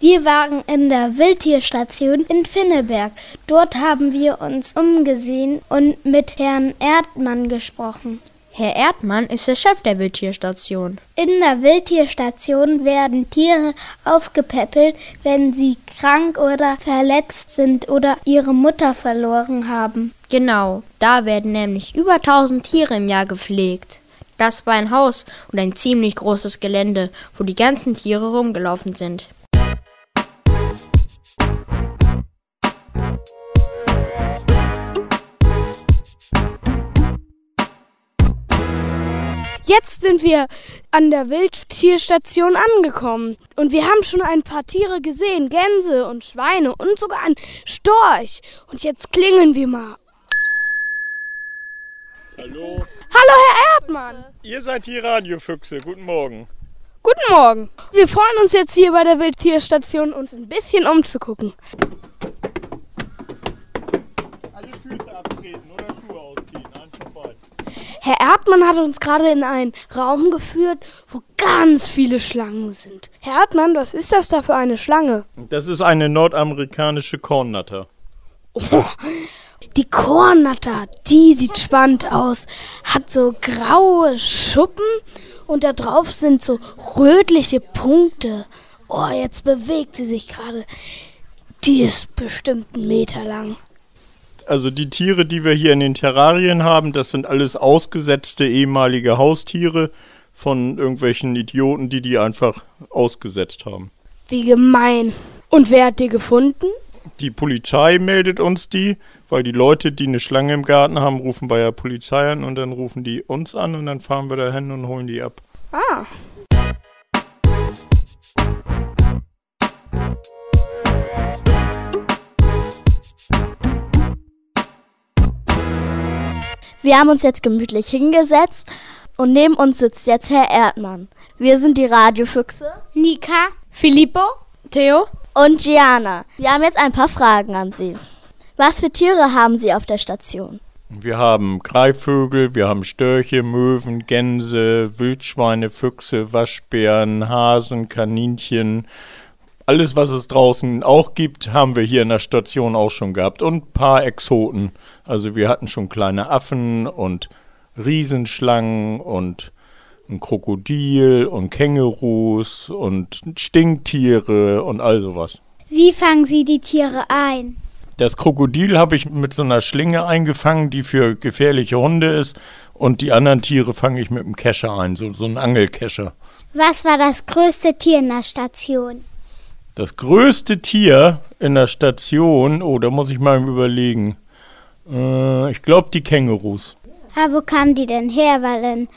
Wir waren in der Wildtierstation in Finneberg. Dort haben wir uns umgesehen und mit Herrn Erdmann gesprochen. Herr Erdmann ist der Chef der Wildtierstation. In der Wildtierstation werden Tiere aufgepäppelt, wenn sie krank oder verletzt sind oder ihre Mutter verloren haben. Genau, da werden nämlich über 1000 Tiere im Jahr gepflegt. Das war ein Haus und ein ziemlich großes Gelände, wo die ganzen Tiere rumgelaufen sind. Jetzt sind wir an der Wildtierstation angekommen und wir haben schon ein paar Tiere gesehen, Gänse und Schweine und sogar einen Storch. Und jetzt klingeln wir mal. Hallo. Hallo, Herr Erdmann. Ihr seid die Radiofüchse. Guten Morgen. Guten Morgen. Wir freuen uns jetzt hier bei der Wildtierstation uns ein bisschen umzugucken. Alle Füße abtreten oder Schuhe ausziehen. Von beiden. Herr Erdmann hat uns gerade in einen Raum geführt, wo ganz viele Schlangen sind. Herr Erdmann, was ist das da für eine Schlange? Das ist eine nordamerikanische Kornnatter. Oh, die Kornnatter, die sieht spannend aus. Hat so graue Schuppen und da drauf sind so rötliche Punkte. Oh, jetzt bewegt sie sich gerade. Die ist bestimmt einen Meter lang. Also die Tiere, die wir hier in den Terrarien haben, das sind alles ausgesetzte ehemalige Haustiere von irgendwelchen Idioten, die die einfach ausgesetzt haben. Wie gemein. Und wer hat die gefunden? Die Polizei meldet uns die, weil die Leute, die eine Schlange im Garten haben, rufen bei der Polizei an und dann rufen die uns an und dann fahren wir da hin und holen die ab. Ah. Wir haben uns jetzt gemütlich hingesetzt und neben uns sitzt jetzt Herr Erdmann. Wir sind die Radiofüchse. Nika, Filippo? Theo? Und Gianna. Wir haben jetzt ein paar Fragen an Sie. Was für Tiere haben Sie auf der Station? Wir haben Greifvögel, wir haben Störche, Möwen, Gänse, Wildschweine, Füchse, Waschbären, Hasen, Kaninchen. Alles, was es draußen auch gibt, haben wir hier in der Station auch schon gehabt. Und ein paar Exoten. Also wir hatten schon kleine Affen und Riesenschlangen und ein Krokodil und Kängurus und Stinktiere und all sowas. wie fangen Sie die Tiere ein? Das Krokodil habe ich mit so einer Schlinge eingefangen, die für gefährliche Hunde ist. Und die anderen Tiere fange ich mit einem Kescher ein, so, so ein Angelkescher. Was war das größte Tier in der Station? Das größte Tier in der Station, oh, da muss ich mal überlegen. Äh, ich glaube die Kängurus. Aber wo kamen die denn her? Weil in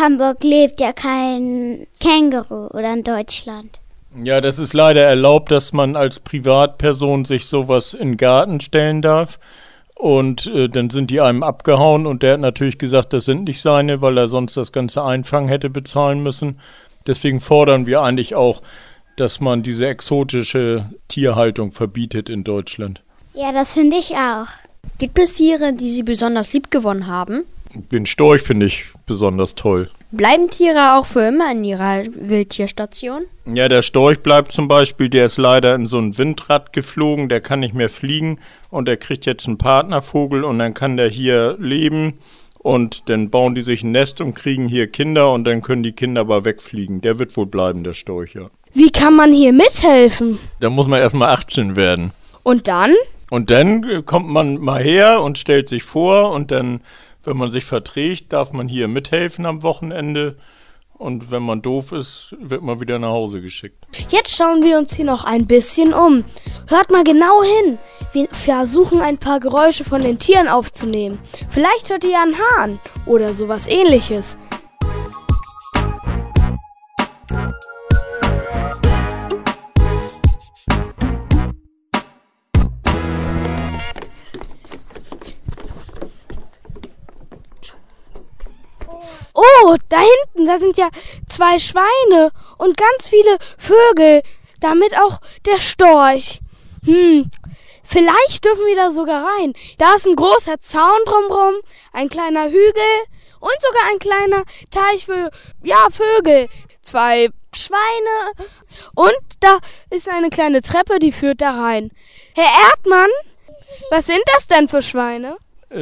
Hamburg lebt ja kein Känguru oder in Deutschland. Ja, das ist leider erlaubt, dass man als Privatperson sich sowas in den Garten stellen darf. Und äh, dann sind die einem abgehauen und der hat natürlich gesagt, das sind nicht seine, weil er sonst das ganze Einfangen hätte bezahlen müssen. Deswegen fordern wir eigentlich auch, dass man diese exotische Tierhaltung verbietet in Deutschland. Ja, das finde ich auch. Gibt es Tiere, die Sie besonders lieb gewonnen haben? Den Storch finde ich besonders toll. Bleiben Tiere auch für immer in Ihrer Wildtierstation? Ja, der Storch bleibt zum Beispiel, der ist leider in so ein Windrad geflogen, der kann nicht mehr fliegen und der kriegt jetzt einen Partnervogel und dann kann der hier leben und dann bauen die sich ein Nest und kriegen hier Kinder und dann können die Kinder aber wegfliegen. Der wird wohl bleiben, der Storch, ja. Wie kann man hier mithelfen? Da muss man erstmal 18 werden. Und dann? Und dann kommt man mal her und stellt sich vor und dann, wenn man sich verträgt, darf man hier mithelfen am Wochenende. Und wenn man doof ist, wird man wieder nach Hause geschickt. Jetzt schauen wir uns hier noch ein bisschen um. Hört mal genau hin. Wir versuchen ein paar Geräusche von den Tieren aufzunehmen. Vielleicht hört ihr einen Hahn oder sowas ähnliches. Oh, da hinten, da sind ja zwei Schweine und ganz viele Vögel. Damit auch der Storch. Hm, vielleicht dürfen wir da sogar rein. Da ist ein großer Zaun drumrum, ein kleiner Hügel und sogar ein kleiner Teich für, ja, Vögel. Zwei Schweine. Und da ist eine kleine Treppe, die führt da rein. Herr Erdmann, was sind das denn für Schweine?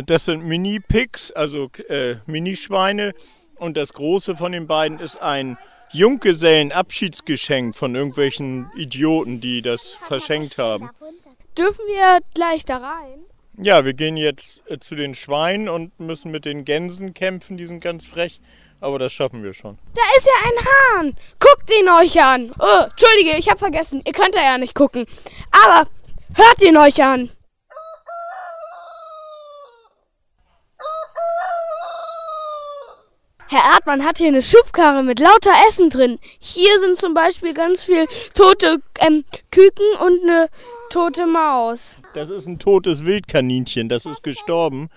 Das sind Mini-Pigs, also äh, Minischweine. Und das große von den beiden ist ein Junggesellen-Abschiedsgeschenk von irgendwelchen Idioten, die das verschenkt haben. Dürfen wir gleich da rein? Ja, wir gehen jetzt äh, zu den Schweinen und müssen mit den Gänsen kämpfen, die sind ganz frech. Aber das schaffen wir schon. Da ist ja ein Hahn. Guckt ihn euch an. Oh, Entschuldige, ich habe vergessen. Ihr könnt da ja nicht gucken. Aber hört ihn euch an. Herr Erdmann hat hier eine Schubkarre mit lauter Essen drin. Hier sind zum Beispiel ganz viel tote ähm, Küken und eine tote Maus. Das ist ein totes Wildkaninchen, das ist gestorben.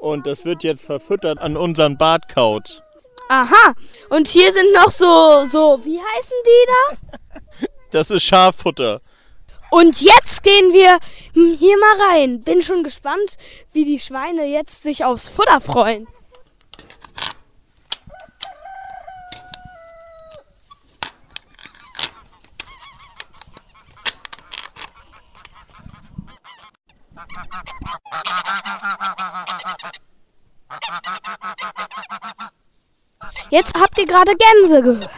Und das wird jetzt verfüttert an unseren Bartkauz. Aha. Und hier sind noch so, so, wie heißen die da? Das ist Schaffutter. Und jetzt gehen wir hm, hier mal rein. Bin schon gespannt, wie die Schweine jetzt sich aufs Futter freuen. Jetzt habt ihr gerade Gänse gehört.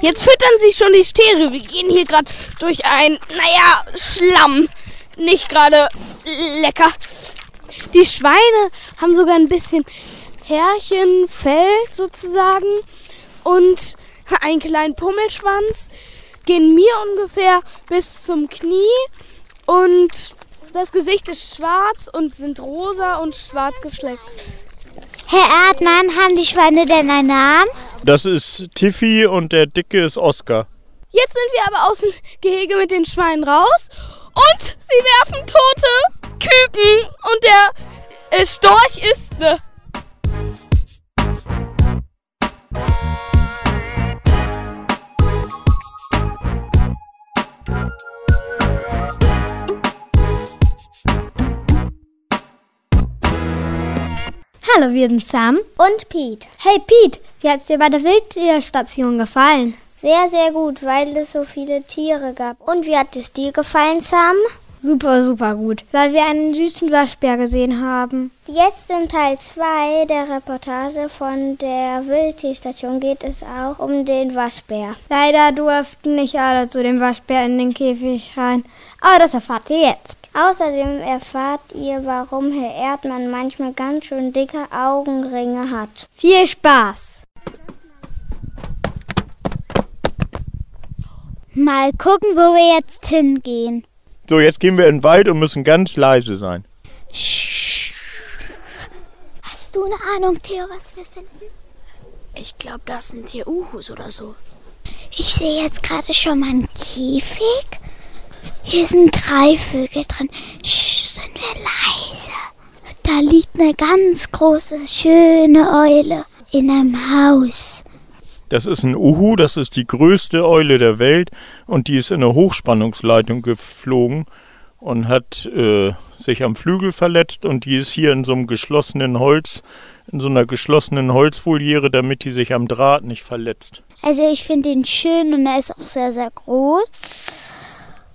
Jetzt füttern sie schon die Stiere. Wir gehen hier gerade durch ein, naja, Schlamm. Nicht gerade lecker. Die Schweine haben sogar ein bisschen Härchenfell sozusagen und einen kleinen Pummelschwanz. Gehen mir ungefähr bis zum Knie und das Gesicht ist schwarz und sind rosa und schwarz gefleckt. Herr Erdmann, haben die Schweine denn einen Namen? Das ist Tiffy und der Dicke ist Oscar. Jetzt sind wir aber aus dem Gehege mit den Schweinen raus und sie werfen tote Küken und der Storch isst sie. Hallo, wir sind Sam. Und Pete. Hey Pete, wie hat's dir bei der Wildtierstation gefallen? Sehr, sehr gut, weil es so viele Tiere gab. Und wie hat es dir gefallen, Sam? Super, super gut, weil wir einen süßen Waschbär gesehen haben. Jetzt im Teil 2 der Reportage von der Wildtierstation geht es auch um den Waschbär. Leider durften nicht alle zu dem Waschbär in den Käfig rein, aber das erfahrt ihr jetzt. Außerdem erfahrt ihr, warum Herr Erdmann manchmal ganz schön dicke Augenringe hat. Viel Spaß! Mal gucken, wo wir jetzt hingehen. So, jetzt gehen wir in den Wald und müssen ganz leise sein. Hast du eine Ahnung, Theo, was wir finden? Ich glaube, das sind hier Uhus oder so. Ich sehe jetzt gerade schon mal einen Käfig. Hier sind drei Vögel drin. Sch, sind wir leise. Da liegt eine ganz große, schöne Eule in einem Haus. Das ist ein Uhu, das ist die größte Eule der Welt und die ist in eine Hochspannungsleitung geflogen und hat äh, sich am Flügel verletzt und die ist hier in so einem geschlossenen Holz, in so einer geschlossenen Holzvoliere, damit die sich am Draht nicht verletzt. Also ich finde ihn schön und er ist auch sehr, sehr groß.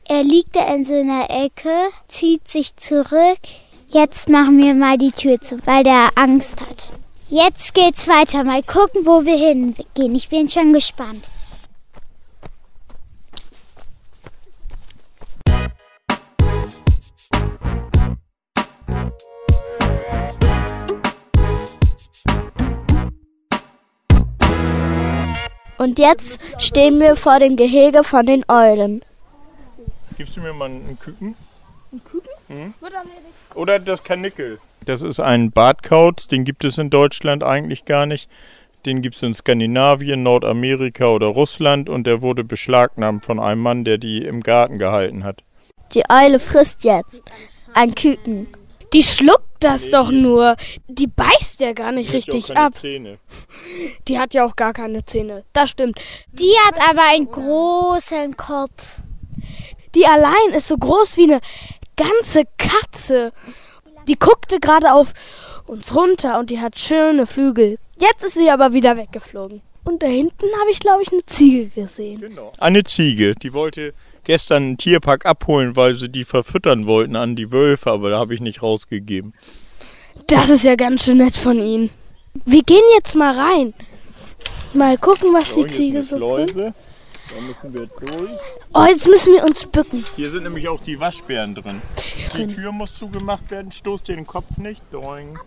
Er liegt da in so einer Ecke, zieht sich zurück. Jetzt machen wir mal die Tür zu, weil der Angst hat. Jetzt geht's weiter. Mal gucken, wo wir hingehen. Ich bin schon gespannt. Und jetzt stehen wir vor dem Gehege von den Eulen. Gibst du mir mal einen Küken? Ein Küken? Mhm. Oder das Kanickel. Das ist ein Bartkauz, den gibt es in Deutschland eigentlich gar nicht. Den gibt es in Skandinavien, Nordamerika oder Russland und der wurde beschlagnahmt von einem Mann, der die im Garten gehalten hat. Die Eule frisst jetzt ein Küken. Die schluckt das doch nur. Die beißt ja gar nicht richtig keine ab. Zähne. Die hat ja auch gar keine Zähne. Das stimmt. Die hat aber einen großen Kopf. Die allein ist so groß wie eine ganze Katze. Die guckte gerade auf uns runter und die hat schöne Flügel. Jetzt ist sie aber wieder weggeflogen. Und da hinten habe ich, glaube ich, eine Ziege gesehen. Genau. Eine Ziege, die wollte gestern einen Tierpark abholen, weil sie die verfüttern wollten an die Wölfe, aber da habe ich nicht rausgegeben. Das ist ja ganz schön nett von Ihnen. Wir gehen jetzt mal rein. Mal gucken, was So, die Ziege so findet. Da müssen wir durch. Oh, jetzt müssen wir uns bücken. Hier sind nämlich auch die Waschbären drin. Die Tür muss zugemacht werden, stoß dir den Kopf nicht. Doing.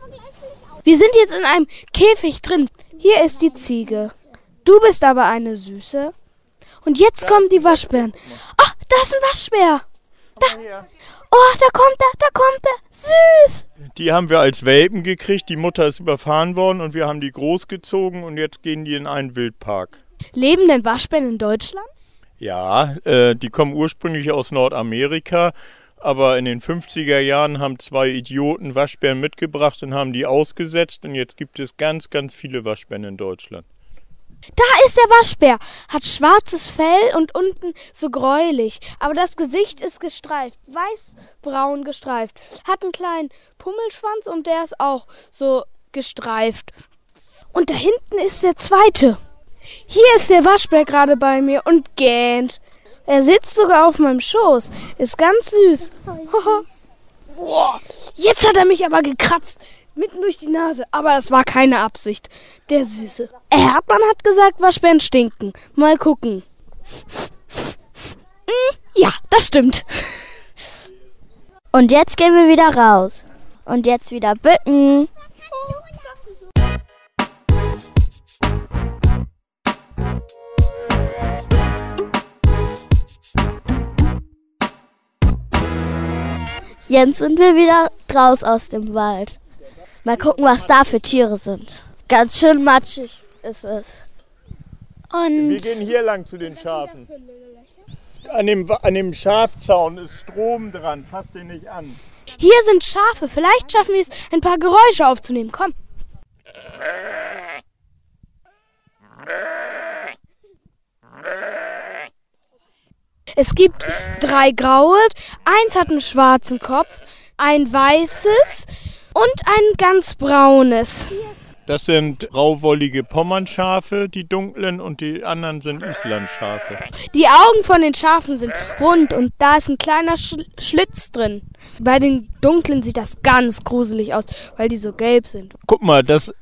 Wir sind jetzt in einem Käfig drin. Hier ist die Ziege. Du bist aber eine Süße. Und jetzt kommen die Waschbären. Ach, da ist ein Waschbär. Oh, da kommt er, da kommt er. Süß. Die haben wir als Welpen gekriegt. Die Mutter ist überfahren worden und wir haben die großgezogen und jetzt gehen die in einen Wildpark. Leben denn Waschbären in Deutschland? Ja, äh, die kommen ursprünglich aus Nordamerika, aber in den 50er Jahren haben zwei Idioten Waschbären mitgebracht und haben die ausgesetzt und jetzt gibt es ganz, ganz viele Waschbären in Deutschland. Da ist der Waschbär. Hat schwarzes Fell und unten so gräulich. Aber das Gesicht ist gestreift. Weiß-braun gestreift. Hat einen kleinen Pummelschwanz und der ist auch so gestreift. Und da hinten ist der zweite. Hier ist der Waschbär gerade bei mir und gähnt. Er sitzt sogar auf meinem Schoß. Ist ganz süß. Boah, jetzt hat er mich aber gekratzt. Mitten durch die Nase. Aber es war keine Absicht. Der Süße. Erdmann hat gesagt, Waschbären stinken. Mal gucken. Hm, ja, das stimmt. Und jetzt gehen wir wieder raus. Und jetzt wieder bücken. Jetzt sind wir wieder draus aus dem Wald. Mal gucken, was da für Tiere sind. Ganz schön matschig ist es. Und Wir gehen hier lang zu den Schafen. An dem, an dem Schafzaun ist Strom dran, fass den nicht an. Hier sind Schafe. Vielleicht schaffen wir es, ein paar Geräusche aufzunehmen. Komm. Es gibt drei graue, eins hat einen schwarzen Kopf, ein weißes und ein ganz braunes. Das sind grauwollige Pommernschafe, die dunklen, und die anderen sind Islandschafe. Die Augen von den Schafen sind rund und da ist ein kleiner Sch Schlitz drin. Bei den dunklen sieht das ganz gruselig aus, weil die so gelb sind. Guck mal, das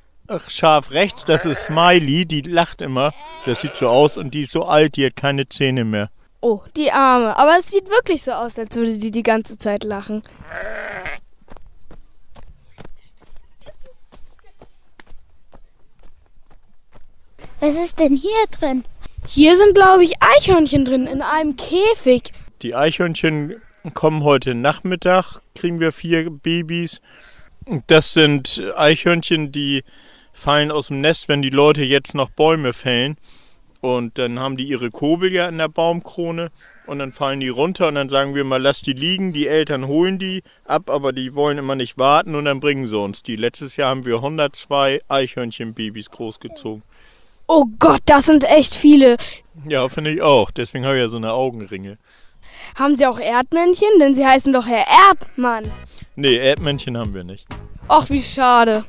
Schaf rechts, das ist Smiley, die lacht immer. Das sieht so aus und die ist so alt, die hat keine Zähne mehr. Oh, die Arme. Aber es sieht wirklich so aus, als würde die die ganze Zeit lachen. Was ist denn hier drin? Hier sind, glaube ich, Eichhörnchen drin in einem Käfig. Die Eichhörnchen kommen heute Nachmittag, kriegen wir vier Babys. Das sind Eichhörnchen, die fallen aus dem Nest, wenn die Leute jetzt noch Bäume fällen. Und dann haben die ihre Kobel ja in der Baumkrone und dann fallen die runter und dann sagen wir mal, lass die liegen. Die Eltern holen die ab, aber die wollen immer nicht warten und dann bringen sie uns die. Letztes Jahr haben wir 102 Eichhörnchenbabys großgezogen. Oh Gott, das sind echt viele. Ja, finde ich auch. Deswegen habe ich ja so eine Augenringe. Haben sie auch Erdmännchen? Denn sie heißen doch Herr Erdmann. Nee, Erdmännchen haben wir nicht. Ach, wie schade.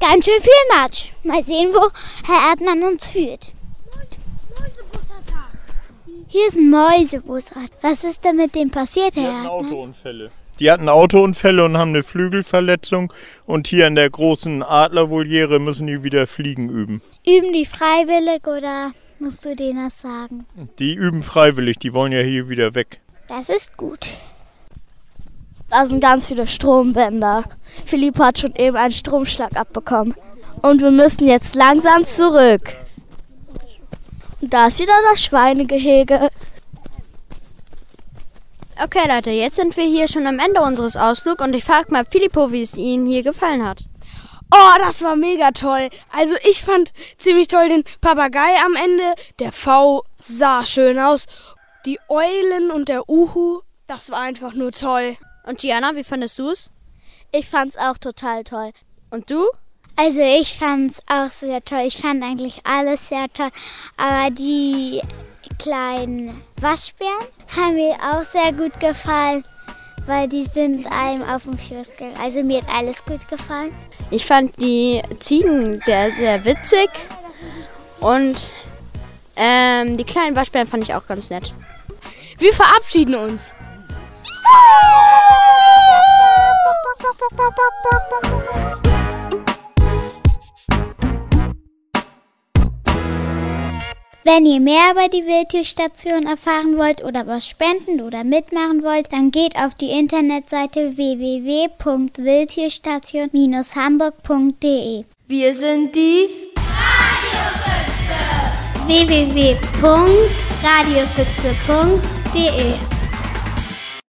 Ganz schön viel Matsch. Mal sehen, wo Herr Erdmann uns führt. Hier ist ein Mäusebussard. Was ist denn mit dem passiert, Die Herr hatten Erdmann? Autounfälle. Die hatten Autounfälle und haben eine Flügelverletzung. Und hier in der großen Adlervoliere müssen die wieder Fliegen üben. Üben die freiwillig oder musst du denen das sagen? Die üben freiwillig, die wollen ja hier wieder weg. Das ist gut. Da sind ganz viele Strombänder. Philipp hat schon eben einen Stromschlag abbekommen. Und wir müssen jetzt langsam zurück. Und da ist wieder das Schweinegehege. Okay, Leute, jetzt sind wir hier schon am Ende unseres Ausflugs und ich frage mal Filippo, wie es Ihnen hier gefallen hat. Oh, das war mega toll. Also ich fand ziemlich toll den Papagei am Ende. Der V sah schön aus. Die Eulen und der Uhu, das war einfach nur toll. Und Gianna, wie fandest du es? Ich fand's auch total toll. Und du? Also ich fand es auch sehr toll. Ich fand eigentlich alles sehr toll. Aber die kleinen Waschbären haben mir auch sehr gut gefallen, weil die sind einem auf dem Kiosk gegangen. Also mir hat alles gut gefallen. Ich fand die Ziegen sehr, sehr witzig. Und ähm, die kleinen Waschbären fand ich auch ganz nett. Wir verabschieden uns. Wenn ihr mehr über die Wildtierstation erfahren wollt oder was spenden oder mitmachen wollt, dann geht auf die Internetseite www.wildtierstation-hamburg.de. Wir sind die www.radiofüchse.de